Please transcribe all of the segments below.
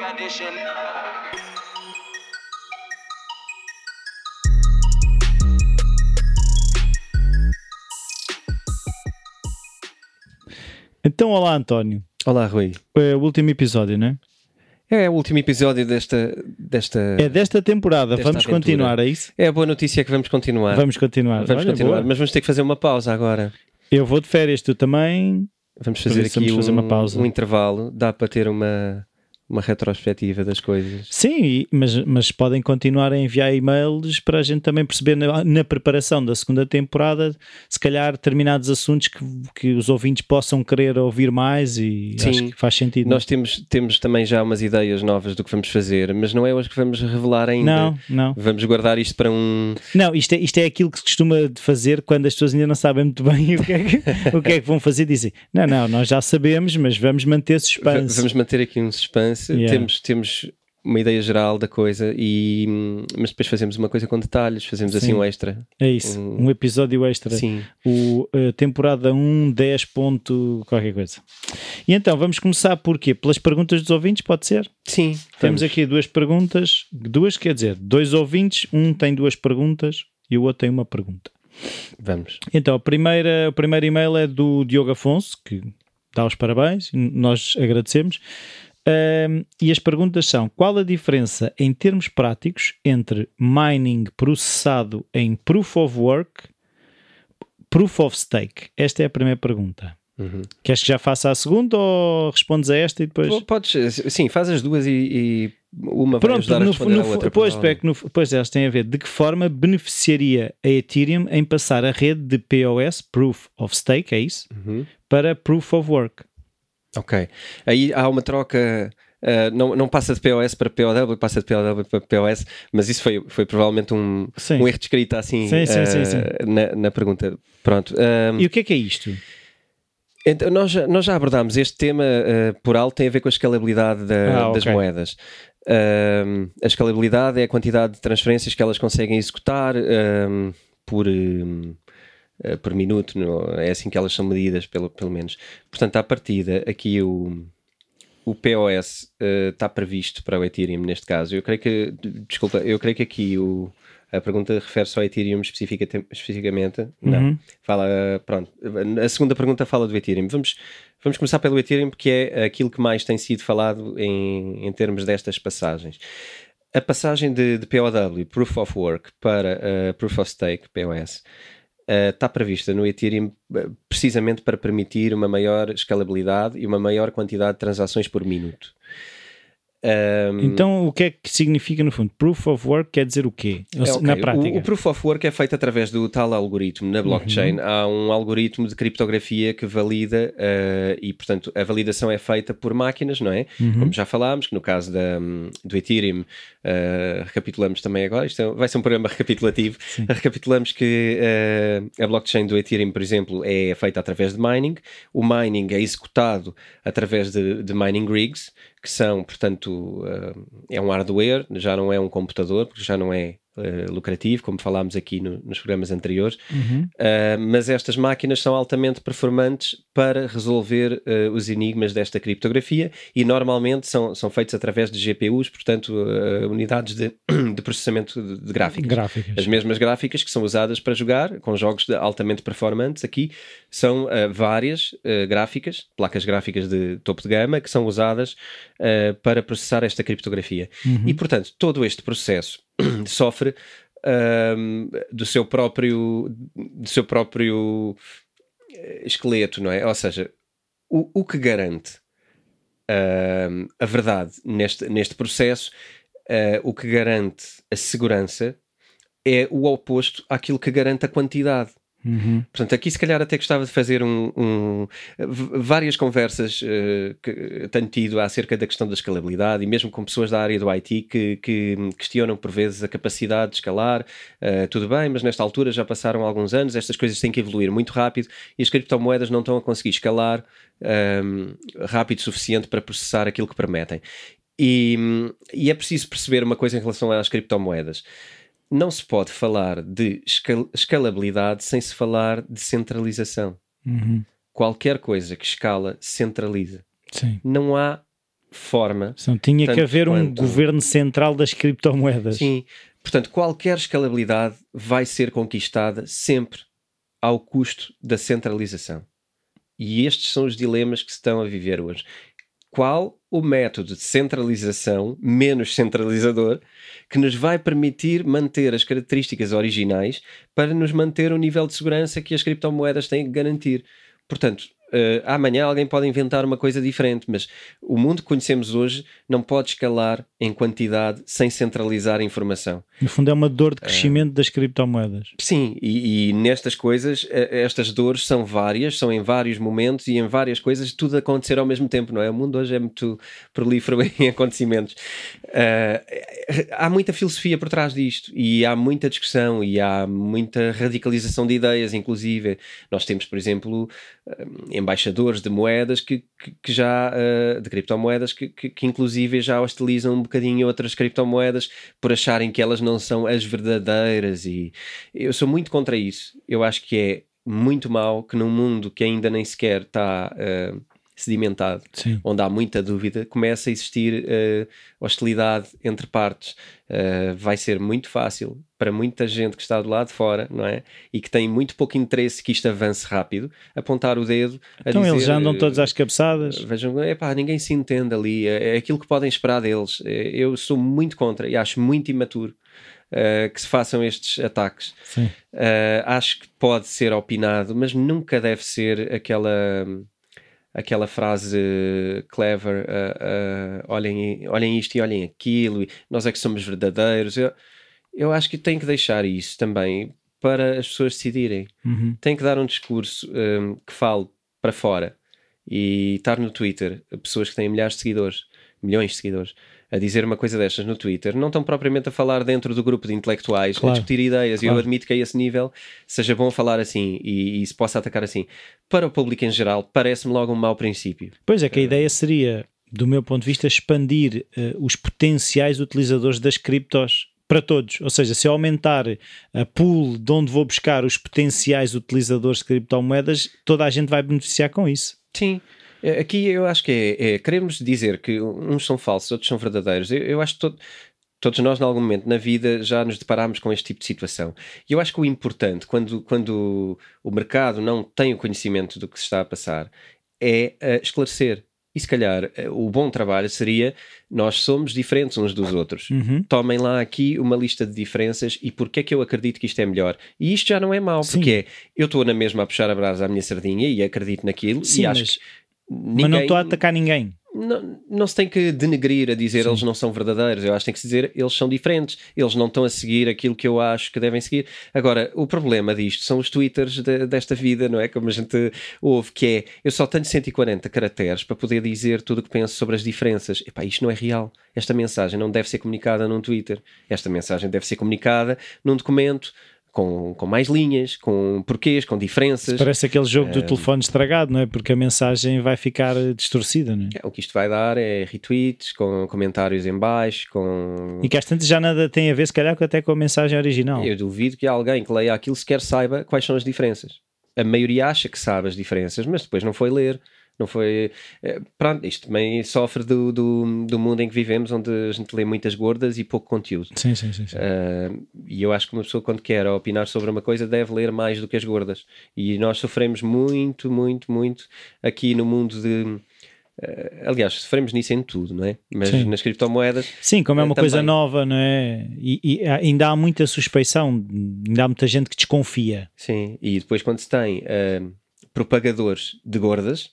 Edition. Então, olá António. Olá, Rui. É o último episódio, não é? É o último episódio desta. desta... É desta temporada. Desta vamos aventura. continuar, é isso? É a boa notícia que vamos continuar. Vamos continuar. Vamos Olha, continuar, boa. mas vamos ter que fazer uma pausa agora. Eu vou de férias, tu também. Vamos fazer aqui vamos fazer um, uma pausa. um intervalo. Dá para ter uma, uma retrospectiva das coisas. Sim, mas, mas podem continuar a enviar e-mails para a gente também perceber na, na preparação da segunda temporada, se calhar determinados assuntos que, que os ouvintes possam querer ouvir mais e Sim. acho que faz sentido. Nós temos, temos também já umas ideias novas do que vamos fazer, mas não é hoje que vamos revelar ainda. não, não. Vamos guardar isto para um. Não, isto é, isto é aquilo que se costuma fazer quando as pessoas ainda não sabem muito bem o que é que, o que, é que vão fazer. Dizem, não, não, nós já sabemos, mas vamos manter suspense. Vamos manter aqui um suspense. Yeah. Temos, temos uma ideia geral da coisa, e, mas depois fazemos uma coisa com detalhes, fazemos assim Sim. um extra. É isso, Um- um episódio extra. Sim. O eh, temporada 1, 10 ponto qualquer coisa. E então, vamos começar por quê? Pelas perguntas dos ouvintes, pode ser? Sim, Temos vamos. aqui duas perguntas, duas quer dizer, dois ouvintes, um tem duas perguntas e o outro tem uma pergunta. Vamos. Então, a primeira, o primeiro e-mail é do Diogo Afonso, que dá os parabéns, nós agradecemos. Ahm, e as perguntas são: qual a diferença em termos práticos entre mining processado em proof of work, proof of stake? Esta é a primeira pergunta. Uhum. Queres que já faça a segunda ou respondes a esta e depois. Podes, sim, faz as duas e, e uma vai Pronto, a no, no, à outra. pois, é que no, pois elas têm a ver de que forma beneficiaria a Ethereum em passar a rede de POS, Proof of Stake, é isso? Uhum. Para Proof of Work. Ok. Aí há uma troca. ah, não, não passa de POS para POW, passa de POW para POS, mas isso foi, foi provavelmente um, Sim. um erro de escrita assim Sim, sim, sim, sim. Na, na pergunta. Pronto. ah, E o que é que é isto? Então, nós, já- nós já abordámos este tema eh, por alto, tem a ver com a escalabilidade da- Ah, das ok. moedas. Ahm, a escalabilidade é a quantidade de transferências que elas conseguem executar ahm, por, eh, por minuto, é assim que elas são medidas, pelo, pelo menos. Portanto, à partida, aqui o, o POS eh, está previsto para o Ethereum neste caso. Eu creio que, desculpa, eu creio que aqui o, a pergunta refere-se ao Ethereum especifica- especificamente. Não. Uhum. Fala, pronto. A segunda pergunta fala do Ethereum. Vamos, vamos começar pelo Ethereum, porque é aquilo que mais tem sido falado em, em termos destas passagens. A passagem de, de POW, Proof of Work, para eh, Proof of Stake, POS, está prevista no Ethereum eh, precisamente para permitir uma maior escalabilidade e uma maior quantidade de transações por minuto. Ahm, Então, o que é que significa no fundo? Proof of Work quer dizer o quê? É, se- ok. Na O- prática. O, Proof of Work é feito através do tal algoritmo na blockchain. Uhum. Há um algoritmo de criptografia que valida eh, e, portanto, a validação é feita por máquinas, não é? Uhum. Como já falámos, que no caso da, do Ethereum, eh, recapitulamos também agora, isto é- vai ser um programa recapitulativo, recapitulamos que eh, a blockchain do Ethereum, por exemplo, é feita através de mining, o mining é executado através de, de mining rigs, que são, portanto, eh, é um hardware, já não é um computador, porque já não é eh, lucrativo, como falámos aqui no- nos programas anteriores, Uhum. Uh, mas estas máquinas são altamente performantes para resolver uh, os enigmas desta criptografia e normalmente são, são feitos através de GPUs, portanto, unidades de, de processamento de, gráficas. Gráficas. As mesmas gráficas que são usadas para jogar com jogos de- altamente performantes aqui são várias gráficas, placas gráficas de topo de gama, que são usadas para processar esta criptografia. Uhum. E, portanto, todo este processo sofre ahm, do seu próprio do seu próprio eh, esqueleto, não é? Ou seja, o, o que garante a verdade neste, neste processo, ah, o que garante a segurança é o oposto àquilo que garante a quantidade. Uhum. Portanto, aqui se calhar até gostava de fazer um, um- várias conversas eh, que tenho tido acerca da questão da escalabilidade e mesmo com pessoas da área do IT que, que questionam por vezes a capacidade de escalar. Eh, tudo bem, mas nesta altura já passaram alguns anos, estas coisas têm que evoluir muito rápido e as criptomoedas não estão a conseguir escalar ehm, rápido o suficiente para processar aquilo que prometem. E, e é preciso perceber uma coisa em relação às criptomoedas não se pode falar de escal- escalabilidade sem se falar de centralização. Uhum. Qualquer coisa que escala, centraliza. Sim. Não há forma. Então, tinha que haver um quanto- governo central das criptomoedas. Sim. Portanto, qualquer escalabilidade vai ser conquistada sempre ao custo da centralização. E estes são os dilemas que se estão a viver hoje. Qual o método de centralização menos centralizador que nos vai permitir manter as características originais para nos manter o nível de segurança que as criptomoedas têm que garantir? Portanto, eh, amanhã alguém pode inventar uma coisa diferente, mas o mundo que conhecemos hoje não pode escalar em quantidade sem centralizar a informação. No fundo, é uma dor de crescimento das criptomoedas. Sim, e, e nestas coisas, eh, estas dores são várias, são em vários momentos e em várias coisas, tudo acontecer ao mesmo tempo, não é? O mundo hoje é muito prolífero em acontecimentos. Eh, há muita filosofia por trás disto e há muita discussão e há muita radicalização de ideias, inclusive. Nós temos, por exemplo, embaixadores de moedas que, que, que já, eh, de criptomoedas, que, que, que inclusive já hostilizam um bocadinho outras criptomoedas por acharem que elas não são as verdadeiras e eu sou muito contra isso. Eu acho que é muito mau que num mundo que ainda nem sequer está eh, sedimentado, Sim. onde há muita dúvida, começa a existir eh, hostilidade entre partes. Eh, vai ser muito fácil para muita gente que está do lado de fora, não é? E que tem muito pouco interesse que isto avance rápido, apontar o dedo a Então dizer, eles já andam eh, todos às cabeçadas. Vejam, epá, ninguém se entende ali, é é aquilo que podem esperar deles. É, Eu sou muito contra e acho muito imaturo eh, que se façam estes ataques. Uh, acho que pode ser opinado, mas nunca deve ser aquela aquela frase clever uh, uh, olhem, olhem isto e olhem aquilo e nós é que somos verdadeiros eu, eu acho que tem que deixar isso também para as pessoas decidirem Uhum. tem que dar um discurso um, que fale para fora e estar no Twitter pessoas que têm milhares de seguidores milhões de seguidores a dizer uma coisa destas no Twitter não estão propriamente a falar dentro do grupo de intelectuais Claro. a discutir ideias e Claro. eu admito que a esse nível seja bom falar assim e, e se possa atacar assim para o público em geral parece-me logo um mau princípio Pois é, que a ideia seria, do meu ponto de vista, expandir eh, os potenciais utilizadores das criptos para todos. Ou seja, se eu aumentar a pool de onde vou buscar os potenciais utilizadores de criptomoedas, toda a gente vai beneficiar com isso. Sim. É, Aqui eu acho que é, é queremos dizer que uns são falsos, outros são verdadeiros. Eu, eu acho que todo- todos nós, em algum momento na vida, já nos deparámos com este tipo de situação. E eu acho que o importante, quando, quando o mercado não tem o conhecimento do que se está a passar, é eh, esclarecer. E se calhar eh, o bom trabalho seria nós somos diferentes uns dos outros. Uhum. Tomem lá aqui uma lista de diferenças e porque é que eu acredito que isto é melhor. E isto já não é mau, Sim. porque é, eu estou na mesma a puxar a brasa à minha sardinha e acredito naquilo Sim, e acho mas, que mas não estou a atacar ninguém. não, não se tem que denegrir a dizer eles não são verdadeiros. Eu acho que tem que se dizer eles são diferentes. Eles não estão a seguir aquilo que eu acho que devem seguir. Agora, o problema disto são os twitters de- desta vida, não é? Como a gente ouve, que é eu só tenho 140 caracteres para poder dizer tudo o que penso sobre as diferenças. Epá, isto não é real. Esta mensagem não deve ser comunicada num Twitter. Esta mensagem deve ser comunicada num documento. Com, com mais linhas, com porquês, com diferenças. Parece aquele jogo do telefone estragado, não é? Porque a mensagem vai ficar eh, distorcida, não é? É, o que isto vai dar é retweets, com comentários em baixo, com E que às tantas já nada tem a ver, se calhar, com- até com a mensagem original. Eu duvido que alguém que leia aquilo sequer saiba quais são as diferenças. A maioria acha que sabe as diferenças, mas depois não foi ler. Não foi. eh, Pronto, isto também sofre do, do, do mundo em que vivemos, onde a gente lê muitas gordas e pouco conteúdo. Sim, sim, sim. sim. Ah, e eu acho que uma pessoa, quando quer opinar sobre uma coisa, deve ler mais do que as gordas. E nós sofremos muito, muito, muito aqui no mundo de. ah, aliás, sofremos nisso em tudo, não é? Mas Sim. nas criptomoedas Sim, como é uma também. coisa nova, não é? E, e ainda há muita suspeição, ainda há muita gente que desconfia. Sim, e depois quando se tem ah, propagadores de gordas,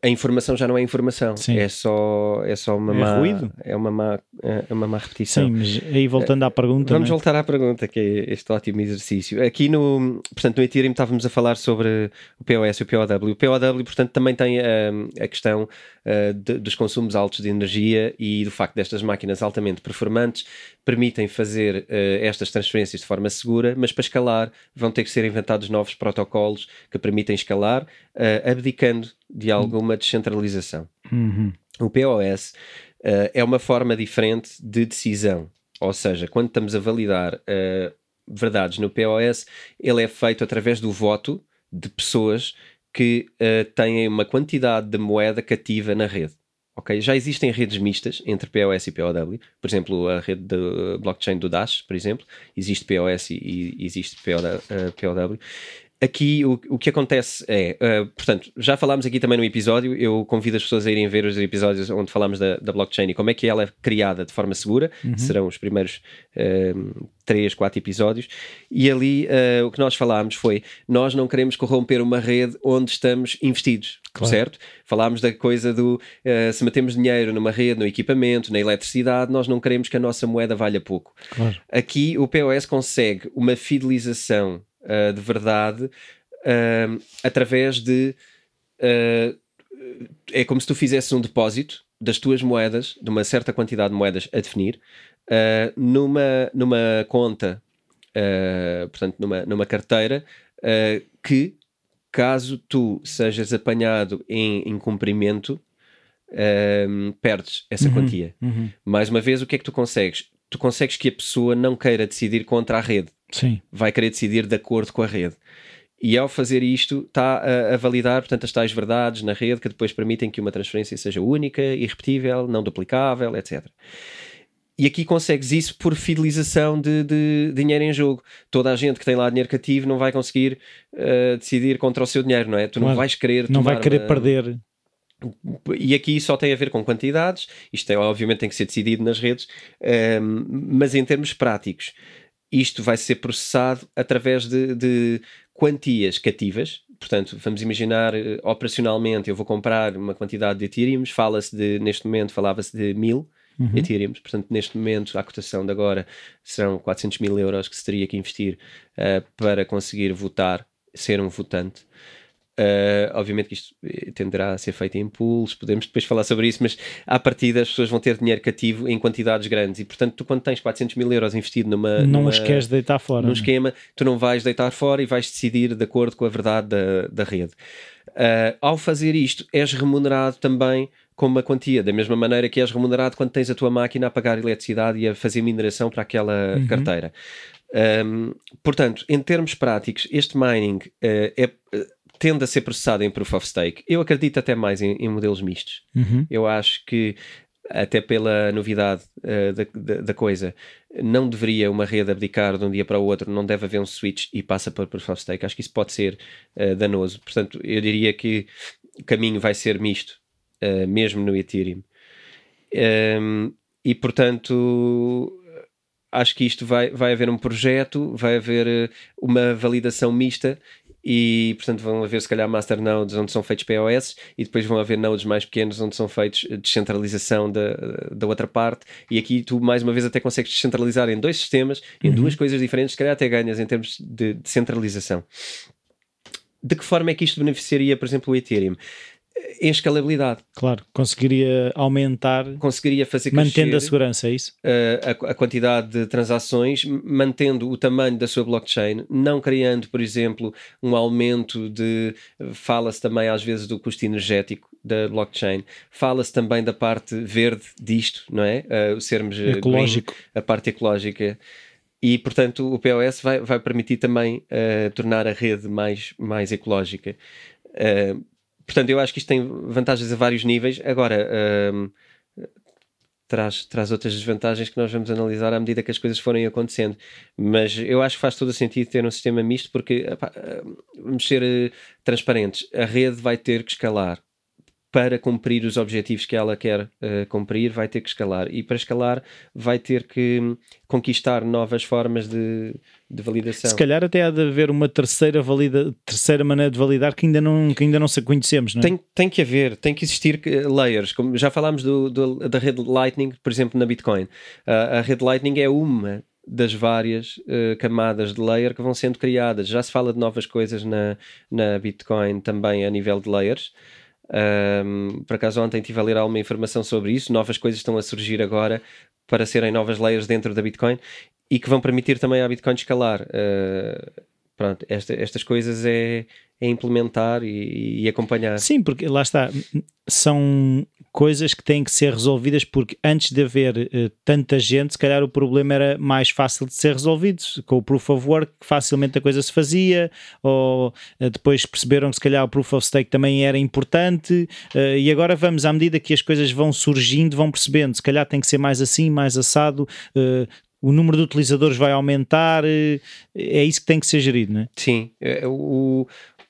a informação já não é informação, Sim. é só é só uma É má ruído. é uma má é uma má repetição. Sim, mas aí voltando à pergunta, Vamos não é? voltar à pergunta, que é este ótimo exercício. Aqui no, portanto, no Ethereum estávamos a falar sobre o POS e o POW. O POW, portanto, também tem hum, a questão uh, de- dos consumos altos de energia e do facto destas máquinas altamente performantes permitem fazer uh, estas transferências de forma segura, mas para escalar vão ter que ser inventados novos protocolos que permitem escalar, uh, abdicando de alguma descentralização. Uhum. O POS eh, é uma forma diferente de decisão. Ou seja, quando estamos a validar eh, verdades no POS, ele é feito através do voto de pessoas que eh, têm uma quantidade de moeda cativa na rede. ok? Já existem redes mistas entre POS e POW, por exemplo, a rede de blockchain do Dash, por exemplo, existe POS e, e existe POW. Aqui o, o que acontece é, uh, portanto, já falámos aqui também no episódio, eu convido as pessoas a irem ver os episódios onde falámos da, da blockchain e como é que ela é criada de forma segura, uhum. serão os primeiros uh, três, quatro episódios, e ali uh, o que nós falámos foi, nós não queremos corromper uma rede onde estamos investidos, claro. certo? Falámos da coisa do, uh, se metemos dinheiro numa rede, no equipamento, na eletricidade, nós não queremos que a nossa moeda valha pouco. Claro. Aqui o POS consegue uma fidelização uh, de verdade uh, através de. Uh, é como se tu fizesses um depósito das tuas moedas, de uma certa quantidade de moedas a definir, numa, numa conta, portanto, numa, numa carteira, que caso tu sejas apanhado em incumprimento, perdes essa uhum, quantia. Uhum. Mais uma vez, o que é que tu consegues? Tu consegues que a pessoa não queira decidir contra a rede. Sim. vai querer decidir de acordo com a rede. E ao fazer isto, está a, a, validar, portanto, as tais verdades na rede que depois permitem que uma transferência seja única, irrepetível, não duplicável, etc. E aqui consegues isso por fidelização de, de, dinheiro em jogo. Toda a gente que tem lá dinheiro cativo não vai conseguir uh, decidir contra o seu dinheiro, não é? Tu claro. não vais querer. Não vai querer uma... perder. E aqui só tem a ver com quantidades, isto é, obviamente tem que ser decidido nas redes, uh, mas em termos práticos, isto vai ser processado através de, de quantias cativas. Portanto, vamos imaginar uh, operacionalmente, eu vou comprar uma quantidade de Ethereum, fala-se de, neste momento, falava-se de mil uhum. Ethereum, portanto, neste momento, a cotação de agora serão 400 mil euros que se teria que investir uh, para conseguir votar, ser um votante. Uh, obviamente que isto eh, tenderá a ser feito em pools, podemos depois falar sobre isso, mas à partida as pessoas vão ter dinheiro cativo em quantidades grandes e, portanto, tu quando tens 400 mil euros investido numa. Não numa, os queres deitar fora. Num né? esquema, tu não vais deitar fora e vais decidir de acordo com a verdade da, da rede. Uh, ao fazer isto, és remunerado também com uma quantia, da mesma maneira que és remunerado quando tens a tua máquina a pagar eletricidade e a fazer mineração para aquela uhum. carteira. Um, portanto, em termos práticos, este mining uh, é tende a ser processado em Proof of Stake. Eu acredito até mais em, em modelos mistos. Uhum. Eu acho que, até pela novidade uh, da, da, da, coisa, não deveria uma rede abdicar de um dia para o outro, não deve haver um switch e passa para Proof of Stake. Acho que isso pode ser uh, danoso. Portanto, eu diria que o caminho vai ser misto, uh, mesmo no Ethereum. Um, ehm, e portanto, acho que isto vai, vai haver um projeto, vai haver uma validação mista e portanto vão haver se calhar masternodes onde são feitos POS e depois vão haver nodes mais pequenos onde são feitos descentralização da, da outra parte e aqui tu mais uma vez até consegues descentralizar em dois sistemas, em uhum. duas coisas diferentes, se calhar até ganhas em termos de descentralização. De que forma é que isto beneficiaria, por exemplo, o Ethereum? Em escalabilidade. Claro, conseguiria aumentar, conseguiria fazer mantendo a segurança, é isso? A, a, a, quantidade de transações, mantendo o tamanho da sua blockchain, não criando, por exemplo, um aumento de. Fala-se também às vezes do custo energético da blockchain, fala-se também da parte verde disto, não é? Uh, sermos ecológico, green, a parte ecológica. E, portanto, o POS vai, vai permitir também uh, tornar a rede mais, mais ecológica. Uh, Portanto, eu acho que isto tem vantagens a vários níveis. Agora, um, traz, traz outras desvantagens que nós vamos analisar à medida que as coisas forem acontecendo. Mas eu acho que faz todo o sentido ter um sistema misto, porque epá, hum, vamos ser uh, transparentes. A rede vai ter que escalar para cumprir os objetivos que ela quer uh, cumprir, vai ter que escalar. E para escalar, vai ter que hum, conquistar novas formas de, de validação. Se calhar até há de haver uma terceira, valida, terceira maneira de validar que ainda não, que ainda não se conhecemos, não é? Tem, tem que haver, tem que existir layers. Como já falámos do, do da rede Lightning, por exemplo, na Bitcoin. Uh, a rede Lightning é uma das várias uh, camadas de layer que vão sendo criadas. Já se fala de novas coisas na, na Bitcoin também a nível de layers. Um, por acaso ontem estive a ler alguma informação sobre isso, novas coisas estão a surgir agora para serem novas layers dentro da Bitcoin e que vão permitir também à Bitcoin escalar. Uh, pronto, esta, estas coisas é, é implementar e, e, acompanhar. Sim, porque lá está, são coisas que têm que ser resolvidas porque antes de haver uh, tanta gente, se calhar o problema era mais fácil de ser resolvido. Com o Proof of Work, facilmente a coisa se fazia, ou uh, depois perceberam que se calhar o Proof of Stake também era importante, uh, e agora vamos, à medida que as coisas vão surgindo, vão percebendo, se calhar tem que ser mais assim, mais assado, o número de utilizadores vai aumentar, é isso que tem que ser gerido, não é? Sim, o,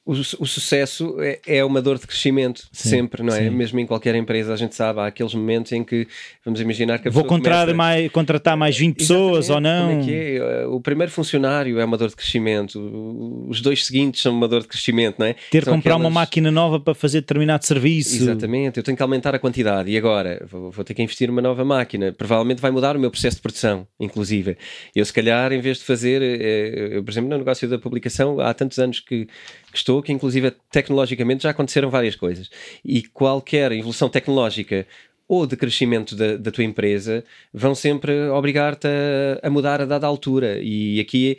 o, o sucesso é, é, uma dor de crescimento, sim, sempre, não é? Sim. Mesmo em qualquer empresa, a gente sabe, há aqueles momentos em que vamos imaginar que a Vou começa... mais, contratar mais 20 pessoas ou não. Como é é? O primeiro funcionário é uma dor de crescimento, os dois seguintes são uma dor de crescimento, não é? Ter que comprar aquelas... uma máquina nova para fazer determinado serviço. Exatamente, eu tenho que aumentar a quantidade e agora vou, vou ter que investir numa nova máquina. Provavelmente vai mudar o meu processo de produção, inclusive. Eu, se calhar, em vez de fazer, eh, eu, por exemplo, no negócio da publicação, há tantos anos que que estou, que inclusive tecnologicamente já aconteceram várias coisas. E qualquer evolução tecnológica ou de crescimento da, da tua empresa vão sempre obrigar-te a, a, mudar a dada altura. E aqui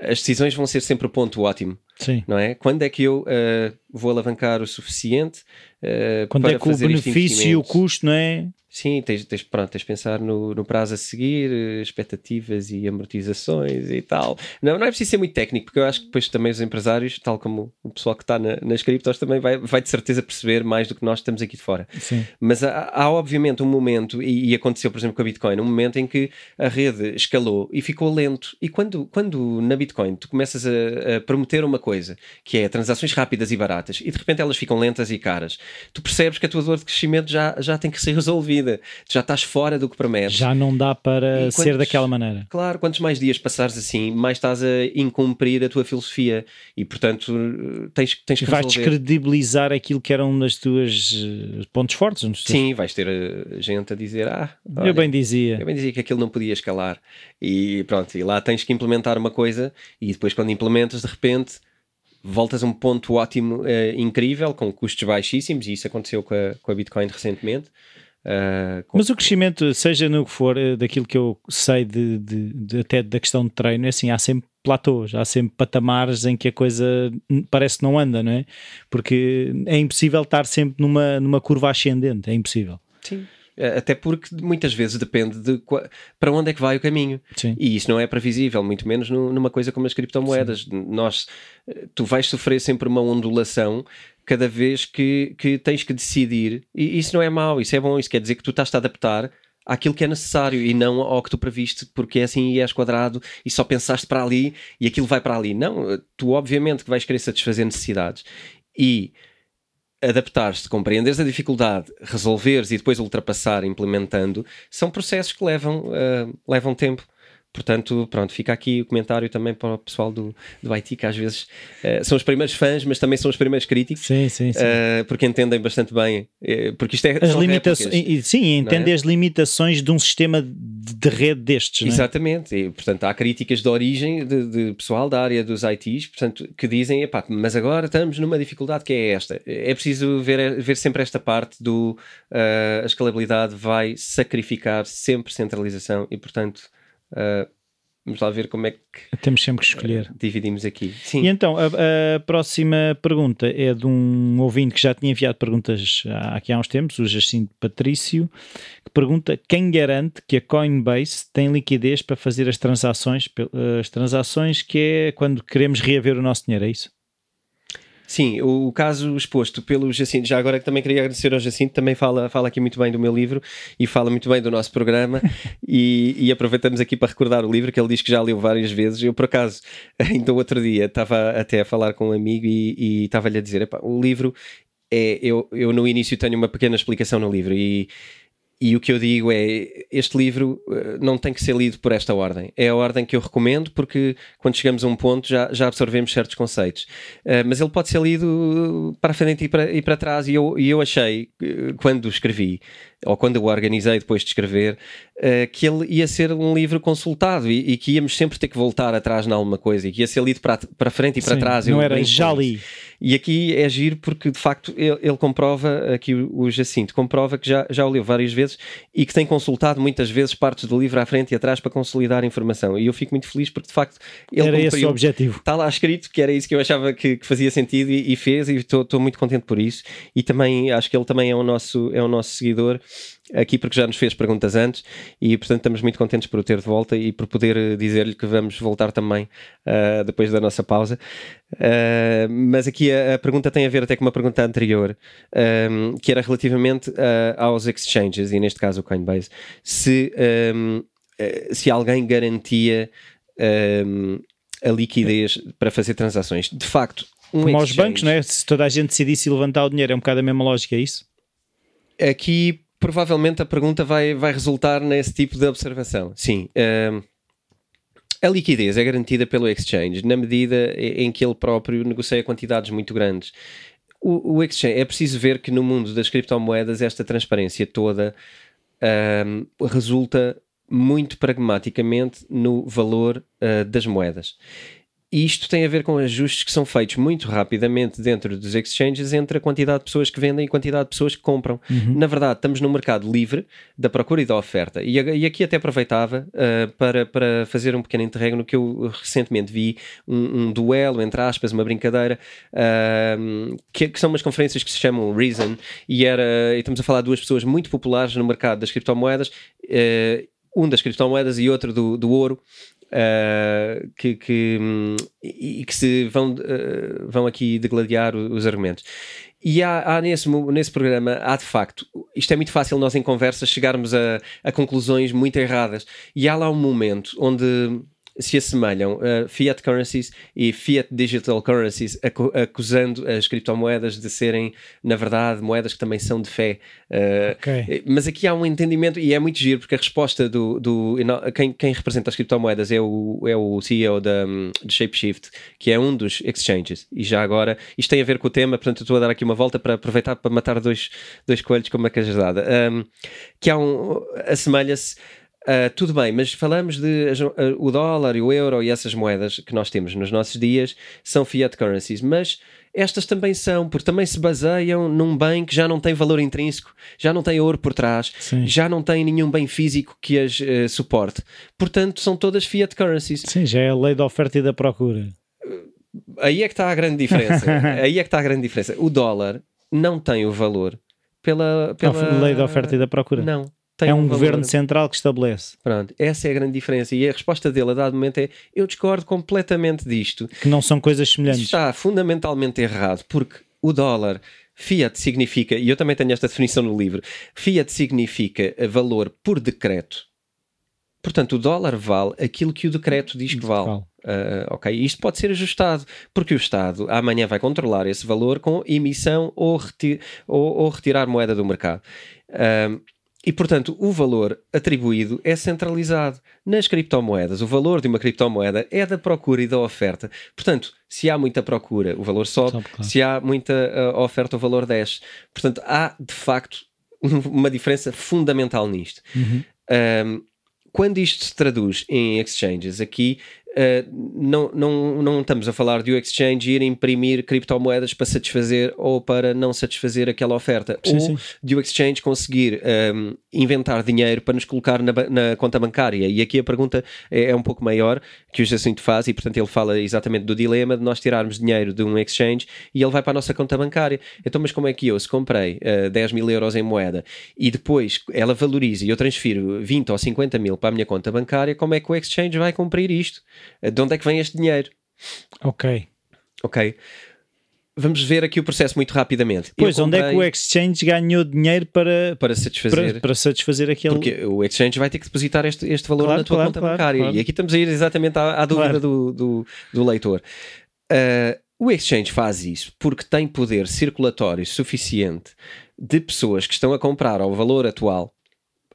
as decisões vão ser sempre o ponto ótimo. Sim. Não é? Quando é que eu uh, vou alavancar o suficiente uh, Quando para é que o benefício e o custo, não é? Sim, tens, tens, pronto, tens de pensar no, no prazo a seguir, expectativas e amortizações e tal. Não, não é preciso ser muito técnico, porque eu acho que depois também os empresários, tal como o pessoal que está na, nas criptos, também vai, vai de certeza perceber mais do que nós estamos aqui de fora. Sim. Mas há, há, obviamente um momento, e, e, aconteceu por exemplo com a Bitcoin, um momento em que a rede escalou e ficou lento. E quando, quando na Bitcoin tu começas a, a prometer uma coisa, que é transações rápidas e baratas, e de repente elas ficam lentas e caras, tu percebes que a tua dor de crescimento já, já tem que ser resolvida vida, já estás fora do que prometes. Já não dá para quantos, ser daquela maneira. Claro, quantos mais dias passares assim, mais estás a incumprir a tua filosofia e, portanto, tens, tens que Vais descredibilizar aquilo que era um dos teus eh, pontos fortes. Não Sim, vais ter eh, gente a dizer, ah, olha, eu bem dizia. Eu bem dizia que aquilo não podia escalar. E pronto, e lá tens que implementar uma coisa e depois quando implementas, de repente voltas a um ponto ótimo, uh, incrível, com custos baixíssimos, e isso aconteceu com a, com a Bitcoin recentemente. Uh, Mas o crescimento, seja no que for, eh, daquilo que eu sei de, de, de, até da questão de treino, é assim, há sempre platôs, há sempre patamares em que a coisa parece que não anda, não é? Porque é impossível estar sempre numa, numa curva ascendente, é impossível. Sim. Até porque muitas vezes depende de para onde é que vai o caminho. Sim. E isso não é previsível, muito menos numa coisa como as criptomoedas. Sim. Nós, eh, tu vais sofrer sempre uma ondulação cada vez que, que tens que decidir. E isso não é mau, isso é bom, isso quer dizer que tu estás a adaptar àquilo que é necessário e não ao que tu previste, porque é assim e és quadrado e só pensaste para ali e aquilo vai para ali. Não, tu obviamente que vais querer satisfazer necessidades e adaptar-te, compreenderes a dificuldade, resolveres e depois ultrapassar implementando, são processos que levam, uh, levam tempo. Portanto, pronto, fica aqui o comentário também para o pessoal do, do IT, que às vezes uh, são os primeiros fãs, mas também são os primeiros críticos. Sim, sim, sim. Uh, porque entendem bastante bem. Uh, porque isto é. As limitações. Sim, entendem é? as limitações de um sistema de rede destes. É? Exatamente. E, portanto, há críticas de origem de, de, pessoal da área dos ITs, portanto, que dizem, epá, mas agora estamos numa dificuldade que é esta. É preciso ver, ver sempre esta parte do. a escalabilidade vai sacrificar sempre centralização e, portanto Uh, vamos lá ver como é que temos sempre que escolher. Uh, dividimos aqui. Sim. E então, a, a, próxima pergunta é de um ouvinte que já tinha enviado perguntas aqui há uns tempos, o Jacinto Patrício, que pergunta quem garante que a Coinbase tem liquidez para fazer as transações, as transações que é quando queremos reaver o nosso dinheiro, é isso? Sim, o, caso exposto pelo Jacinto, já agora também queria agradecer ao Jacinto, também fala, fala aqui muito bem do meu livro e fala muito bem do nosso programa e, e, aproveitamos aqui para recordar o livro que ele diz que já leu várias vezes. Eu, por acaso, ainda outro dia estava até a falar com um amigo e, e estava-lhe a dizer: o livro é. Eu, eu no início tenho uma pequena explicação no livro e e o que eu digo é: este livro uh, não tem que ser lido por esta ordem. É a ordem que eu recomendo, porque quando chegamos a um ponto já, já absorvemos certos conceitos. Uh, mas ele pode ser lido para frente e para, e para trás. E eu, e eu achei, uh, quando escrevi, ou quando o organizei depois de escrever, que ele ia ser um livro consultado e, e, que íamos sempre ter que voltar atrás em alguma coisa e que ia ser lido para, para frente e para Sim, trás. Não eu era já li. E aqui é giro porque de facto ele, ele comprova, aqui o, o Jacinto comprova que já, já o leu várias vezes e que tem consultado muitas vezes partes do livro à frente e atrás para consolidar a informação. E eu fico muito feliz porque de facto ele era esse o objetivo. Está lá escrito que era isso que eu achava que, que fazia sentido e, e fez, e estou muito contente por isso. E também acho que ele também é o nosso, é o nosso seguidor aqui porque já nos fez perguntas antes e portanto estamos muito contentes por o ter de volta e por poder eh, dizer-lhe que vamos voltar também uh, depois da nossa pausa. Uh, mas aqui a, a, pergunta tem a ver até com uma pergunta anterior, um, que era relativamente uh, aos exchanges, e neste caso o Coinbase, se, um, se alguém garantia um, a liquidez para fazer transações. De facto, um Como exchange, aos bancos, não é? Se toda a gente decidisse levantar o dinheiro, é um bocado a mesma lógica, é isso? Aqui provavelmente a pergunta vai, vai resultar nesse tipo de observação. Sim. Um, a liquidez é garantida pelo exchange na medida em que ele próprio negocia quantidades muito grandes. O, o exchange é preciso ver que no mundo das criptomoedas esta transparência toda um, resulta muito pragmaticamente no valor uh, das moedas. E isto tem a ver com ajustes que são feitos muito rapidamente dentro dos exchanges entre a quantidade de pessoas que vendem e a quantidade de pessoas que compram. Uhum. Na verdade, estamos num mercado livre da procura e da oferta. E, e aqui até aproveitava uh, para, para fazer um pequeno interregno que eu recentemente vi um, um duelo, entre aspas, uma brincadeira, uh, que, que, são umas conferências que se chamam Reason, e, era, e estamos a falar de duas pessoas muito populares no mercado das criptomoedas. Uh, um das criptomoedas e outro do, do ouro, uh, que, que, e que se vão, uh, vão aqui degladiar os argumentos. E há, há, nesse, nesse programa, há de facto, isto é muito fácil nós em conversa chegarmos a, a conclusões muito erradas. E há lá um momento onde se assemelham uh, fiat currencies e fiat digital currencies, acusando as criptomoedas de serem, na verdade, moedas que também são de fé. Uh, okay. Mas aqui há um entendimento, e é muito giro, porque a resposta do. do quem, quem representa as criptomoedas é o, é o CEO da, de Shapeshift, que é um dos exchanges. E já agora, isto tem a ver com o tema, portanto, estou a dar aqui uma volta para aproveitar para matar dois, dois coelhos com uma cajadada. Um, que há um. assemelha-se Uh, tudo bem, mas falamos de uh, o dólar e o euro e essas moedas que nós temos nos nossos dias são fiat currencies, mas estas também são, porque também se baseiam num bem que já não tem valor intrínseco, já não tem ouro por trás, Sim. já não tem nenhum bem físico que as uh, suporte. Portanto, são todas fiat currencies. Sim, já é a lei da oferta e da procura. Aí é que está a grande diferença. Aí é que está a grande diferença. O dólar não tem o valor pela, pela... Lei da oferta e da procura. Não é um, um governo central que estabelece. Pronto, essa é a grande diferença. E a resposta dele a dado momento é: eu discordo completamente disto. Que não são coisas semelhantes. Está fundamentalmente errado, porque o dólar. Fiat significa, e eu também tenho esta definição no livro, Fiat significa valor por decreto. Portanto, o dólar vale aquilo que o decreto diz que vale. Uh, ok, isto pode ser ajustado, porque o Estado amanhã vai controlar esse valor com emissão ou, reti ou, ou retirar moeda do mercado. Uh, e, portanto, o valor atribuído é centralizado. Nas criptomoedas, o valor de uma criptomoeda é da procura e da oferta. Portanto, se há muita procura, o valor sobe. sobe claro. Se há muita uh, oferta, o valor desce. Portanto, há, de facto, uma diferença fundamental nisto. Uhum. Um, quando isto se traduz em exchanges, aqui uh, não, não, não estamos a falar de o exchange ir imprimir criptomoedas para satisfazer ou para não satisfazer aquela oferta, sim, ou sim. de o exchange conseguir um, ehm, inventar dinheiro para nos colocar na, na, conta bancária. E aqui a pergunta é, é, um pouco maior que o Jacinto faz, e portanto ele fala exatamente do dilema de nós tirarmos dinheiro de um exchange e ele vai para a nossa conta bancária. Então, mas como é que eu, se comprei uh, eh, 10 mil euros em moeda e depois ela valoriza e eu transfiro 20 ou 50 mil para a minha conta bancária, como é que o exchange vai cumprir isto? Eh, de onde é que vem este dinheiro? Ok. Ok. Vamos ver aqui o processo muito rapidamente. Pois, comprei... onde é que o exchange ganhou dinheiro para, para satisfazer para, para, satisfazer aquele. Porque o exchange vai ter que depositar este, este valor claro, na tua claro, conta claro, bancária. E aqui estamos a ir exatamente à, à dúvida do, do, do, leitor. Uh, o exchange faz isso porque tem poder circulatório suficiente de pessoas que estão a comprar ao valor atual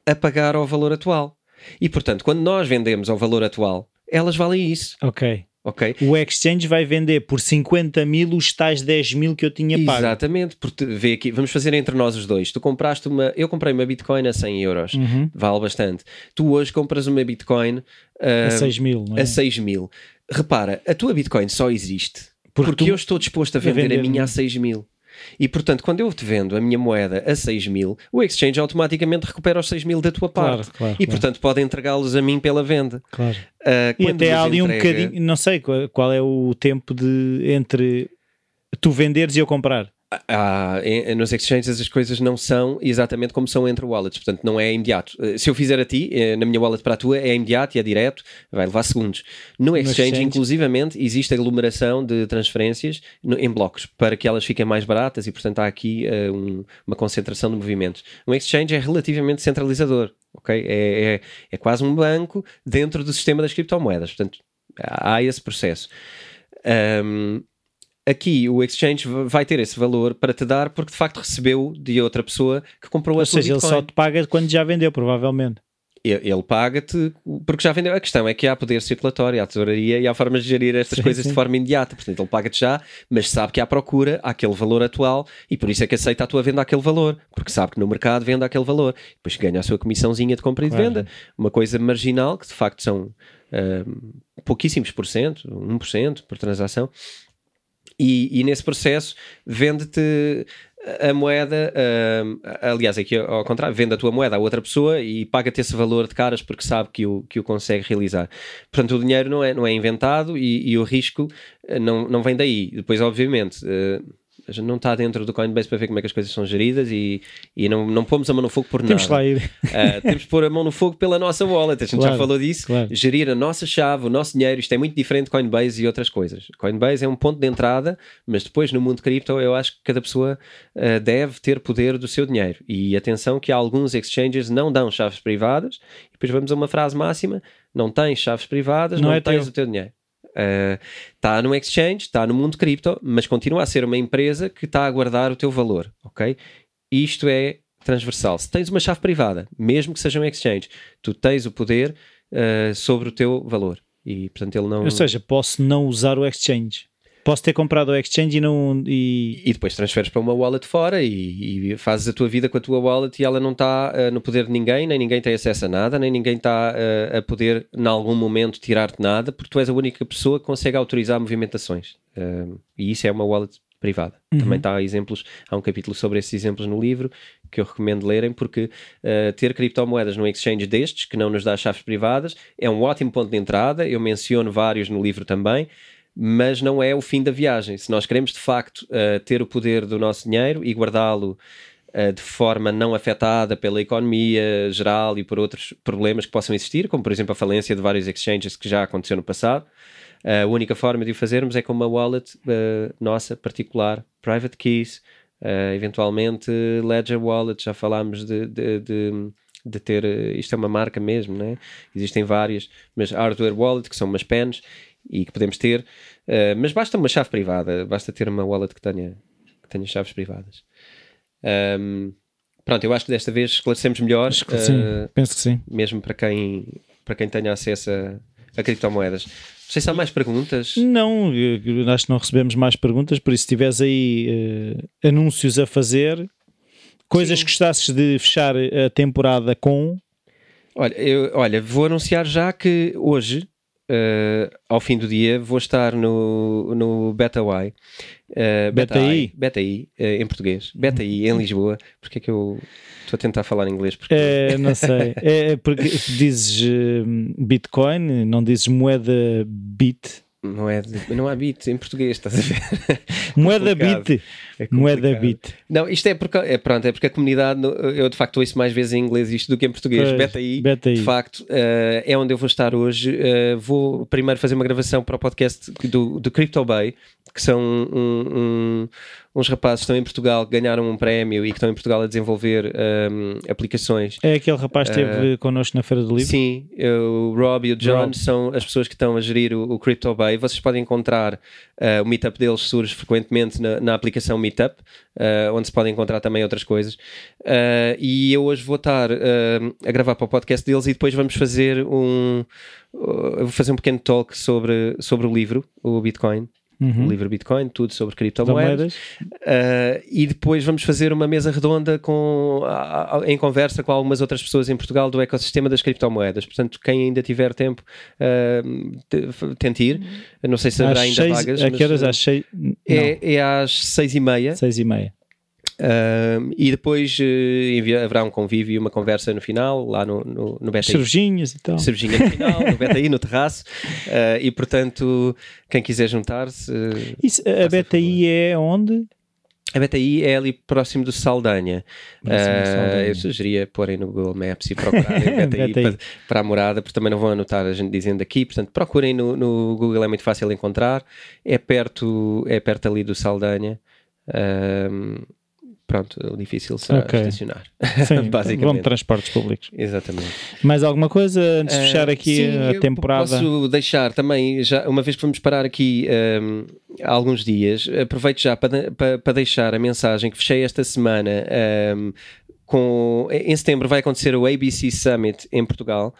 a pagar ao valor atual. E portanto, quando nós vendemos ao valor atual, elas valem isso. Ok. Ok. O exchange vai vender por 50 mil os tais 10 mil que eu tinha pago. Exatamente, porque vê aqui, vamos fazer entre nós os dois. Tu compraste uma, eu comprei uma Bitcoin a 100 euros, uhum. vale bastante. Tu hoje compras uma Bitcoin uh, a 6 mil, é? a 6 mil. Repara, a tua Bitcoin só existe Porque, Porque tu- eu estou disposto a vender, vender a minha a muito. 6 mil. E portanto, quando eu te vendo a minha moeda a 6 mil, o exchange automaticamente recupera os 6 mil da tua Claro, parte. claro, e claro. portanto pode entregá-los a mim pela venda. Claro. Ah, E até há ali um entrega- bocadinho, não sei qual, qual é o tempo de entre tu venderes e eu comprar. Ah, em- nos exchanges as coisas não são exatamente como são entre wallets, portanto não é imediato. Eh, Se eu fizer a ti, eh, na minha wallet para a tua, é imediato e é direto, vai levar segundos. No exchange, exchange- inclusivamente, existe aglomeração de transferências no- em blocos para que elas fiquem mais baratas e, portanto, há aqui eh, um- uma concentração de movimentos. Um exchange é relativamente centralizador, ok? É, é, é quase um banco dentro do sistema das criptomoedas, portanto, há esse processo. Ahm, aqui o exchange vai ter esse valor para te dar porque de facto recebeu de outra pessoa que comprou a Ou sua seja, ele Bitcoin. só te paga quando já vendeu, provavelmente. Ele, ele paga-te porque já vendeu. A questão é que há poder circulatório, há tesouraria e há formas de gerir estas Sim, coisas sim. de forma imediata. Portanto, ele paga-te já, mas sabe que há procura àquele valor atual e por isso é que aceita a tua venda àquele valor, porque sabe que no mercado vende àquele valor. Depois ganha a sua comissãozinha de compra e de Claro. venda, uma coisa marginal que de facto são ahm, pouquíssimos por cento, 1% por transação. E, e nesse processo vende-te a moeda, ahm, aliás, aqui ao contrário, vende a tua moeda a outra pessoa e paga-te esse valor de caras porque sabe que o, que o consegue realizar. Portanto, o dinheiro não é, não é inventado e, e o risco eh, não, não vem daí. Depois, obviamente, eh, a gente não está dentro do Coinbase para ver como é que as coisas são geridas e, e não, não pomos a mão no fogo por Temos nada. lá ir. Uh, temos que pôr a mão no fogo pela nossa wallet. A gente já Claro, falou disso. claro. Gerir a nossa chave, o nosso dinheiro. Isto é muito diferente de Coinbase e outras coisas. Coinbase é um ponto de entrada, mas depois no mundo cripto eu acho que cada pessoa uh, deve ter poder do seu dinheiro. E atenção que alguns exchanges não dão chaves privadas. E depois vamos a uma frase máxima: não tens chaves privadas, Não não, é tens teu. o teu dinheiro. Está no exchange, está no mundo cripto, mas continua a ser uma empresa que está a guardar o teu valor, ok? Isto é transversal. Se tens uma chave privada, mesmo que seja um exchange, tu tens o poder uh, sobre o teu valor. E portanto ele não. Ou seja, posso não usar o exchange. Posso ter comprado o exchange e não. E... E depois transferes para uma wallet fora e, e fazes a tua vida com a tua wallet e ela não está uh, no poder de ninguém, nem ninguém tem acesso a nada, nem ninguém está uh, a poder, em algum momento, tirar-te nada, porque tu és a única pessoa que consegue autorizar movimentações. Uh, e isso é uma wallet privada. Uhum. Também está exemplos, há um capítulo sobre esses exemplos no livro que eu recomendo lerem, porque uh, ter criptomoedas num exchange destes, que não nos dá chaves privadas, é um ótimo ponto de entrada. Eu menciono vários no livro também mas não é o fim da viagem. Se nós queremos de facto uh, ter o poder do nosso dinheiro e guardá-lo uh, de forma não afetada pela economia geral e por outros problemas que possam existir, como por exemplo a falência de vários exchanges que já aconteceu no passado, uh, a única forma de o fazermos é com uma wallet nossa particular, private keys, eventualmente Ledger Wallet, já falámos de, de, de de ter, isto é uma marca mesmo, né? existem várias, mas Hardware Wallet, que são umas pens, e que podemos ter, uh, mas basta uma chave privada, basta ter uma wallet que tenha, que tenha chaves privadas. Um, pronto, eu acho que desta vez esclarecemos melhor, Acho que sim, uh, penso que sim. mesmo para quem, para quem tenha acesso a, a criptomoedas. Não sei se há mais perguntas. Não, acho que não recebemos mais perguntas, por isso se tiveres aí eh, anúncios a fazer, coisas que gostasses de fechar a temporada com, Olha, eu, olha, vou anunciar já que hoje, uh, ao fim do dia, vou estar no, no BetaY. Uh, BetaI? BetaI, uh, em português. BetaI, em Lisboa. Porque é que eu estou a tentar falar inglês? Porque É, não sei. É porque dizes Bitcoin, não dizes moeda bit. não, é não há bit em português, estás a ver? Moeda bit. É Moeda complicado. bit. Não, isto é porque, é, pronto, é porque a comunidade, eu de facto ouço mais vezes em inglês isto do que em português. Pois, BetaI, BetaI. de facto, eh, é onde eu vou estar hoje. Eh, vou primeiro fazer uma gravação para o podcast do, do Crypto Bay, que são um- um- uns rapazes que estão em Portugal, que ganharam um prémio e que estão em Portugal a desenvolver ehm, aplicações É aquele rapaz que esteve connosco na Feira do Livro. Sim, eu- o Rob e o John Rob. são as pessoas que estão a gerir o, o Crypto Bay. Vocês podem encontrar uh, o meetup deles, surge frequentemente na, na aplicação Meetup, uh, onde se podem encontrar também outras coisas. Uh, e eu hoje vou estar uh, a gravar para o podcast deles e depois vamos fazer um. uh, vou fazer um pequeno talk sobre, sobre o livro, o Bitcoin. Uhum. o livro Bitcoin, tudo sobre criptomoedas. Uh, e depois vamos fazer uma mesa redonda com, a, a, em conversa com algumas outras pessoas em Portugal do ecossistema das criptomoedas. Portanto, quem ainda tiver tempo, uh, tente ir. Não sei se haverá ainda seis, vagas. A que horas? Às seis? É, é às seis e meia. Seis e meia. Uh, e depois uh, haverá um convívio e uma conversa no final, lá no, no, no BTI. Cervejinhas e tal. Cervejinha no final, no BTI, no terraço. Uh, e portanto, quem quiser juntar-se. a BTI é onde? A BTI é ali próximo do Saldanha. Uh, eu sugeria porem no Google Maps e procurarem BTI, BTI. Para, para, a morada, porque também não vão anotar a gente dizendo aqui. Portanto, procurem no, no Google, é muito fácil encontrar. É perto, é perto ali do Saldanha. Uh, pronto, o difícil será okay. estacionar. Sim, basicamente. Vão transportes públicos. Exatamente. Mais alguma coisa antes de fechar aqui sim, a temporada? Posso deixar também, já, uma vez que vamos parar aqui um, há alguns dias, aproveito já para, para, para, deixar a mensagem que fechei esta semana. Um, com, em setembro vai acontecer o ABC Summit em Portugal.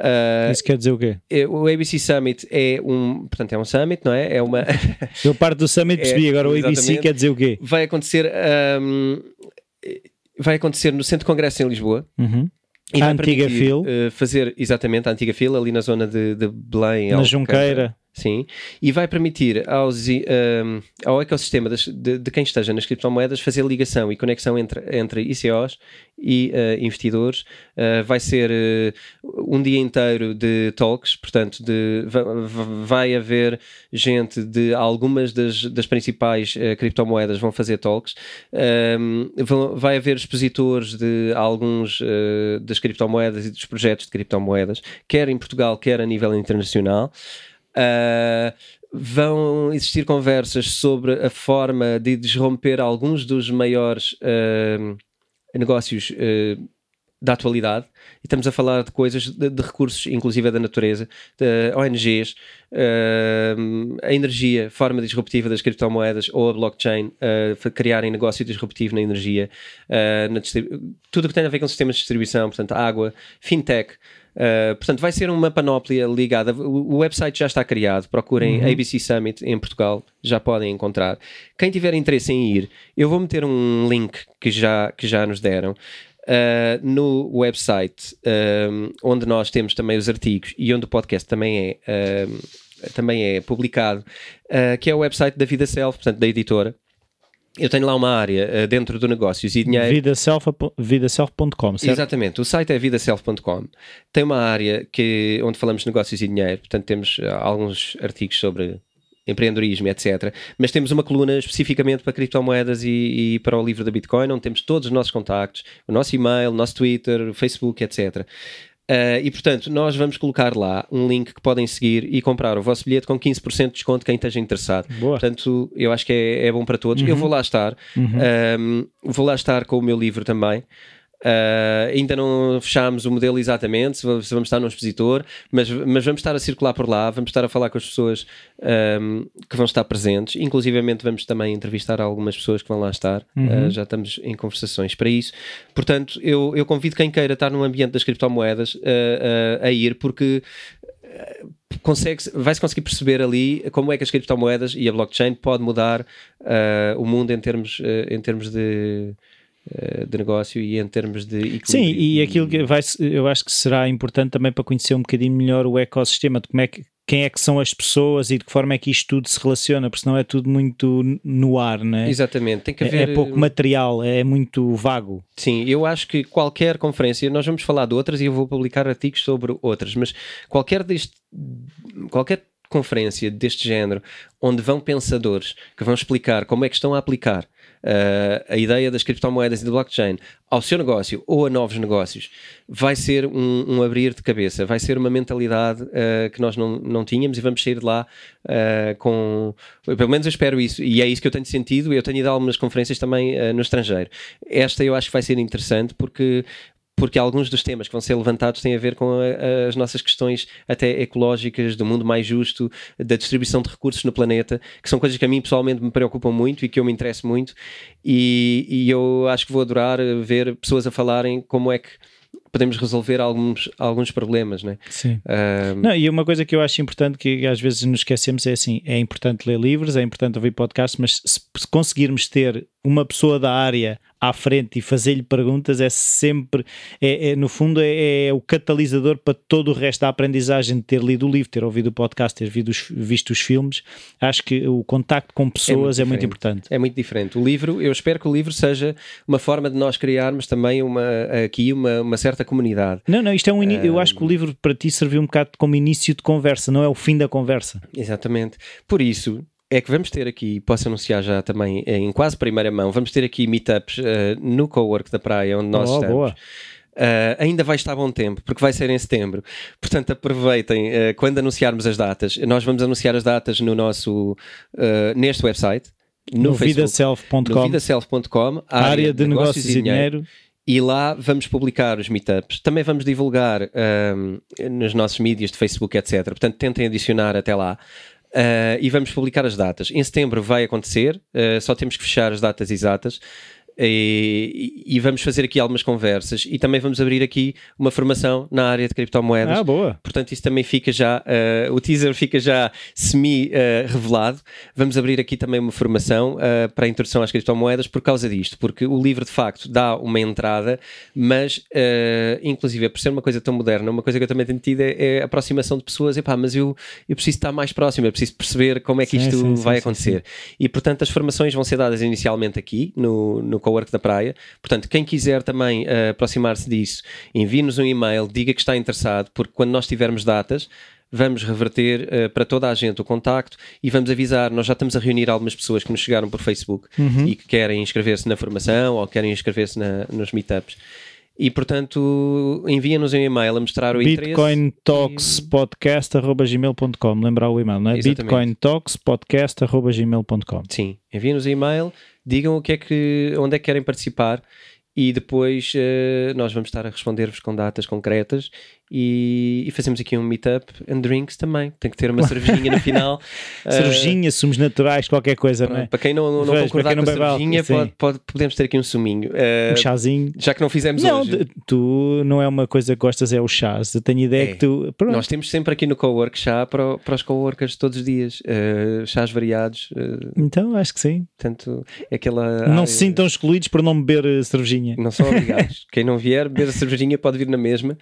Uh, Isso quer dizer o quê? É, o ABC Summit é um, portanto, é um summit, não é? É uma. Eu parte do summit percebi, é, agora o ABC quer dizer o quê? Vai acontecer, um, vai acontecer no Centro de Congresso em Lisboa. Uhum. E a antiga fila. Uh, fazer exatamente a antiga fila ali na zona de, de Belém. Na Junqueira. Sim, e vai permitir aos, um, ao ecossistema das, de, de, quem esteja nas criptomoedas fazer ligação e conexão entre, entre ICOs e uh, investidores. Uh, vai ser uh, um dia inteiro de talks, portanto, de, vai haver gente de algumas das, das principais criptomoedas vão fazer talks. Um, vão, vai haver expositores de alguns das criptomoedas e dos projetos de criptomoedas, quer em Portugal, quer a nível internacional. Uh, vão existir conversas sobre a forma de desromper alguns dos maiores uh, negócios uh, da atualidade. E estamos a falar de coisas, de, de recursos, inclusive da natureza, de ONGs, a energia, forma disruptiva das criptomoedas ou a blockchain, criarem negócio disruptivo na energia, na tudo o que tem a ver com sistemas de distribuição, portanto, água, fintech. Uh, portanto, vai ser uma panóplia ligada. O, o website já está criado. Procurem uhum. ABC Summit em Portugal, já podem encontrar. Quem tiver interesse em ir, eu vou meter um link que já, que já nos deram. Uh, no website um, onde nós temos também os artigos e onde o podcast também é, também é publicado, uh, que é o website da Vida Self, portanto, da editora eu tenho lá uma área uh, dentro do negócios e dinheiro. Vidaself.com, vidaself certo? Exatamente, o site é vidaself.com. Tem uma área que, onde falamos de negócios e dinheiro, portanto temos uh, alguns artigos sobre empreendedorismo, etc. Mas temos uma coluna especificamente para criptomoedas e, e, para o livro da Bitcoin, onde temos todos os nossos contactos, o nosso e-mail, o nosso Twitter, o Facebook, etc. Uh, e portanto, nós vamos colocar lá um link que podem seguir e comprar o vosso bilhete com 15% de desconto quem esteja interessado. Boa. Portanto, eu acho que é, é bom para todos. Uhum. Eu vou lá estar, uhum. um, ehm, vou lá estar com o meu livro também. Uh, ainda não fechámos o modelo exatamente, se vamos estar num expositor, mas, mas vamos estar a circular por lá, vamos estar a falar com as pessoas um, que vão estar presentes, inclusivamente vamos também entrevistar algumas pessoas que vão lá estar, uhum. uh, já estamos em conversações para isso. Portanto, eu, eu convido quem queira estar no ambiente das criptomoedas uh, a ir, porque consegue vai-se conseguir perceber ali como é que as criptomoedas e a blockchain pode mudar o mundo em termos, em termos de de negócio e em termos de equilíbrio. Sim, e aquilo que vai, eu acho que será importante também para conhecer um bocadinho melhor o ecossistema, de como é que, quem é que são as pessoas e de que forma é que isto tudo se relaciona, porque senão é tudo muito no ar, não é? Exatamente, tem que é, haver... É, pouco material, é muito vago. Sim, eu acho que qualquer conferência, nós vamos falar de outras e eu vou publicar artigos sobre outras, mas qualquer deste, qualquer conferência deste género, onde vão pensadores que vão explicar como é que estão a aplicar uh, a ideia das criptomoedas e do blockchain ao seu negócio ou a novos negócios, vai ser um, um abrir de cabeça, vai ser uma mentalidade uh, que nós não, não tínhamos e vamos sair de lá uh, com. Pelo menos eu espero isso, e é isso que eu tenho sentido. Eu tenho ido a algumas conferências também no estrangeiro. Esta eu acho que vai ser interessante porque porque alguns dos temas que vão ser levantados têm a ver com a, as nossas questões até ecológicas, do mundo mais justo, da distribuição de recursos no planeta, que são coisas que a mim pessoalmente me preocupam muito e que eu me interesso muito. E, e eu acho que vou adorar ver pessoas a falarem como é que podemos resolver alguns, alguns problemas, né? Sim. Um... Não, e uma coisa que eu acho importante que às vezes nos esquecemos é assim: é importante ler livros, é importante ouvir podcasts, mas se conseguirmos ter uma pessoa da área à frente e fazer-lhe perguntas é sempre, é, é no fundo, é, é, o catalisador para todo o resto da aprendizagem de ter lido o livro, ter ouvido o podcast, ter visto os, visto os filmes. Acho que o contacto com pessoas é muito, é muito, importante. É muito diferente. O livro, eu espero que o livro seja uma forma de nós criarmos também uma, aqui uma, uma certa comunidade. Não, não, isto é um. Um... Eu acho que o livro para ti serviu um bocado como início de conversa, não é o fim da conversa. Exatamente. Por isso, é que vamos ter aqui, posso anunciar já também em quase primeira mão, vamos ter aqui meetups uh, no Cowork da Praia, onde nós oh, estamos. Boa. Uh, ainda vai estar bom tempo, porque vai ser em setembro. Portanto, aproveitem uh, quando anunciarmos as datas. Nós vamos anunciar as datas no nosso neste website, no, no vidaself.com, vidaself.com, área, área de, de negócios, negócios, e dinheiro. dinheiro. E lá vamos publicar os meetups. Também vamos divulgar nos nossos mídias de Facebook, etc. Portanto, tentem adicionar até lá. Uh, e vamos publicar as datas. Em setembro vai acontecer, uh, só temos que fechar as datas exatas. E, e, vamos fazer aqui algumas conversas e também vamos abrir aqui uma formação na área de criptomoedas. Ah, boa. Portanto, isso também fica já, uh, o teaser fica já semi-revelado. Uh, vamos abrir aqui também uma formação uh, para a introdução às criptomoedas por causa disto, porque o livro de facto dá uma entrada, mas inclusive por ser uma coisa tão moderna, uma coisa que eu também tenho tido é, é a aproximação de pessoas, epá, mas eu, eu preciso estar mais próximo, eu preciso perceber como é que sim, isto sim, vai sim, acontecer. E portanto, as formações vão ser dadas inicialmente aqui no, no Cowork da Praia. Portanto, quem quiser também uh, aproximar-se disso, envie-nos um e-mail, diga que está interessado, porque quando nós tivermos datas, vamos reverter uh, para toda a gente o contacto e vamos avisar. Nós já estamos a reunir algumas pessoas que nos chegaram por Facebook uhum. e que querem inscrever-se na formação ou querem inscrever-se nos meetups. E portanto, envia-nos um e-mail a mostrar o Bitcoin interesse. BitcoinTalkspodcast.gmail.com Lembrar o e-mail, não é? BitcoinTalkspodcast.gmail.com Sim, envia-nos um e-mail digam o que é que, onde é que querem participar e depois uh, nós vamos estar a responder-vos com datas concretas e, e, fazemos aqui um meetup and drinks também. Tem que ter uma cervejinha no final. cervejinha, uh, sumos naturais, qualquer coisa, não é? Para quem não, não Vejo, concordar com a cervejinha, pode, pode, podemos ter aqui um suminho. Uh, um chazinho. Já que não fizemos não, hoje. Tu não é uma coisa que gostas, é o chás. Eu tenho ideia é. que tu. Pronto. Nós temos sempre aqui no cowork chá para, para os coworkers todos os dias. Uh, chás variados. então, acho que sim. Portanto, é aquela. Não área... se sintam excluídos por não beber cervejinha. Não são obrigados. quem não vier beber a cervejinha pode vir na mesma.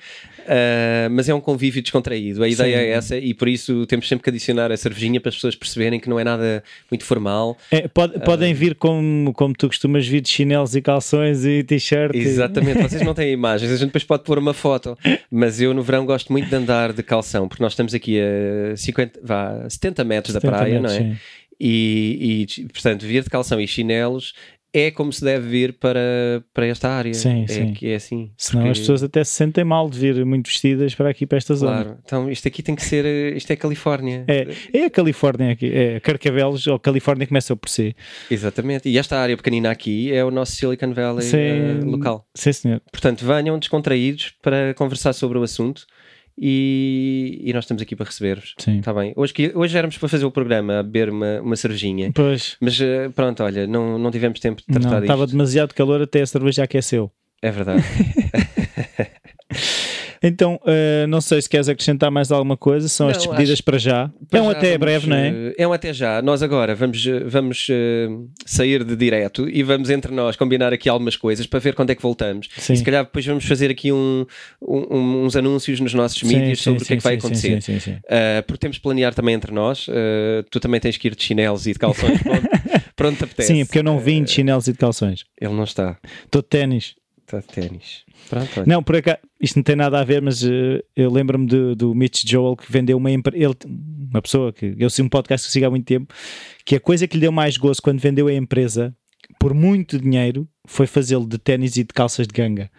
Mas é um convívio descontraído. A ideia Sim. é essa e por isso temos sempre que adicionar a cervejinha para as pessoas perceberem que não é nada muito formal. É, pode, uh, podem vir como, como tu costumas vir de chinelos e calções e t-shirt. Exatamente, vocês não têm imagens, a gente depois pode pôr uma foto, mas eu no verão gosto muito de andar de calção, porque nós estamos aqui a 50, vá, 70 metros 70 da praia, metros, não é? E, e, portanto, vir de calção e chinelos é como se deve vir para, para esta área. Sim, é sim. Que é assim. Senão porque... as pessoas até se sentem mal de vir muito vestidas para aqui, para esta claro. zona. Então isto aqui tem que ser, isto é Califórnia. É, é a Califórnia aqui, é Carcavelos ou Califórnia começa por si. Exatamente, e esta área pequenina aqui é o nosso Silicon Valley sim, uh, local. Sim, senhor. Portanto, venham descontraídos para conversar sobre o assunto e, e, nós estamos aqui para receber-vos. Está bem. Hoje, hoje éramos para fazer o programa, a beber uma, uma cervejinha. Pois. Mas eh, pronto, olha, não, não tivemos tempo de tratar não, disto. Estava demasiado calor, até a cerveja aqueceu. É verdade. Então, uh, não sei se queres acrescentar mais alguma coisa, são não, as despedidas para já. Para é um já até vamos, breve, não é? Eh, é um até já. Nós agora vamos, eh, vamos uh, sair de direto e vamos entre nós combinar aqui algumas coisas para ver quando é que voltamos. Sim. E se calhar depois vamos fazer aqui um, um, uns anúncios nos nossos mídias sobre sim, o que é que vai acontecer. Uh, porque temos de planear também entre nós. tu também tens que ir de chinelos e de calções. pronto, pronto apetece. Sim, porque eu não vim de chinelos e de calções. Ele não está. Estou de ténis. Está de ténis. Pronto, não, por acaso, isto não tem nada a ver, mas uh, eu lembro-me do, do Mitch Joel que vendeu uma empresa, uma pessoa que eu sei um podcast que eu sigo há muito tempo, que a coisa que lhe deu mais gozo quando vendeu a empresa por muito dinheiro foi fazê-lo de ténis e de calças de ganga.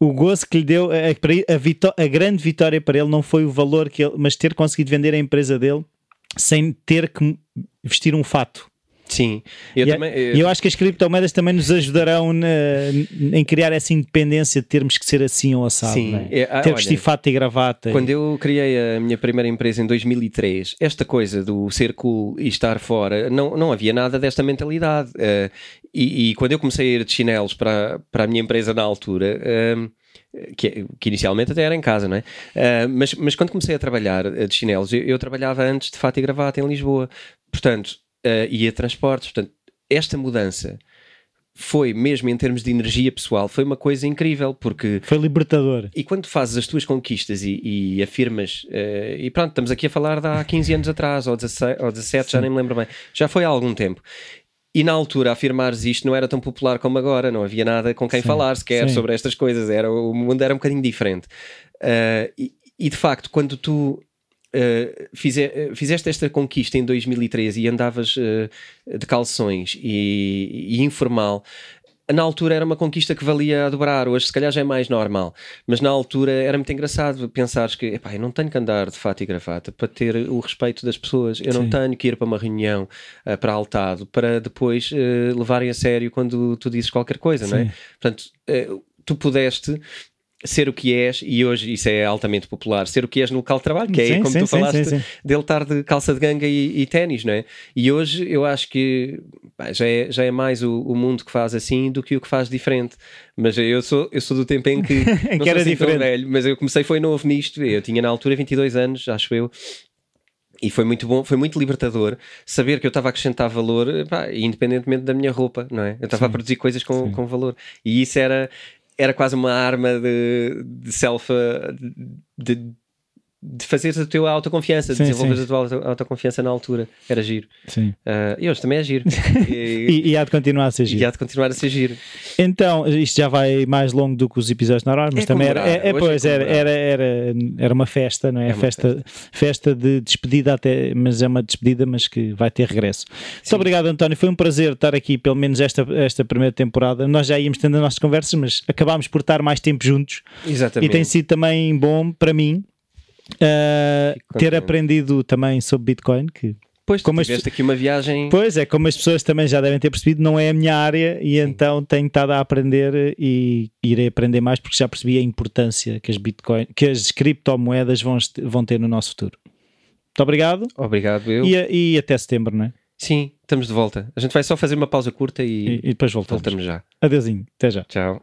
O gozo que lhe deu, a, a, a, grande vitória para ele não foi o valor que ele, mas ter conseguido vender a empresa dele sem ter que vestir um fato. Sim, eu e também. Eu... eu acho que as criptomoedas também nos ajudarão na, em criar essa independência de termos que ser assim ou assado. Sim, é? É, ah, ter vestir fato e gravata. Quando e... eu criei a minha primeira empresa em 2003, esta coisa do ser cool e estar fora, não, não havia nada desta mentalidade. Uh, e, e, quando eu comecei a ir de chinelos para, para a minha empresa na altura. Uh, que, que, inicialmente até era em casa, não é? Uh, mas, mas quando comecei a trabalhar de chinelos, eu, eu, trabalhava antes de fato e gravata em Lisboa, portanto, uh, ia transportes, portanto, esta mudança foi mesmo em termos de energia pessoal, foi uma coisa incrível, porque... Foi libertador. E quando fazes as tuas conquistas e, e afirmas, uh, e pronto, estamos aqui a falar de há 15 anos atrás, ou 16, ou 17, Sim. já nem me lembro bem, já foi há algum tempo. E na altura, afirmares isto não era tão popular como agora, não havia nada com quem sim, falar sequer sim. sobre estas coisas, era, o mundo era um bocadinho diferente. Uh, e, e, de facto, quando tu uh, fize, fizeste esta conquista em 2013 e andavas uh, de calções e, e informal, na altura era uma conquista que valia a dobrar, hoje se calhar já é mais normal, mas na altura era muito engraçado pensares que epá, eu não tenho que andar de fato e gravata para ter o respeito das pessoas, eu Sim. não tenho que ir para uma reunião uh, para altado para depois levarem a sério quando tu dizes qualquer coisa, Sim. não é? Portanto, tu pudeste ser o que és, e hoje isso é altamente popular, ser o que és no local de trabalho, que é sim, como sim, tu falaste, sim, dele estar de calça de ganga e, e ténis, não é? E hoje eu acho que pá, já, é, já é mais o, o, mundo que faz assim do que o que faz diferente. Mas eu sou, eu sou do tempo em que, não que era assim diferente. velho, mas eu comecei foi novo nisto, eu tinha na altura 22 anos, acho eu, e foi muito bom, foi muito libertador saber que eu estava a acrescentar valor, pá, independentemente da minha roupa, não é? Eu estava a produzir coisas com, com valor. E isso era, era quase uma arma de, de self de, fazeres a tua autoconfiança, de desenvolveres a tua autoconfiança na altura. Era giro. Sim. Uh, e hoje também é giro. E, e, e, há de continuar a ser giro. E há de continuar a ser giro. Então, isto já vai mais longo do que os episódios normais, mas é também era, é, é, pois, é era, era, era, era uma festa, não é? é festa, festa, festa. de despedida até, mas é uma despedida, mas que vai ter regresso. Muito obrigado, António. Foi um prazer estar aqui, pelo menos esta, esta primeira temporada. Nós já íamos tendo as nossas conversas, mas acabámos por estar mais tempo juntos. Exatamente. E tem sido também bom para mim Uh, ter aprendido também sobre Bitcoin, que Pois, como tiveste as... aqui uma viagem. Pois é, como as pessoas também já devem ter percebido, não é a minha área e Sim. então tenho estado a aprender e irei aprender mais porque já percebi a importância que as Bitcoin, que as criptomoedas vão, vão ter no nosso futuro. Muito obrigado. Obrigado, eu. E, e até setembro, não é? Sim, estamos de volta. A gente vai só fazer uma pausa curta e, e, e depois voltamos. voltamos já. Adeusinho, até já. Tchau.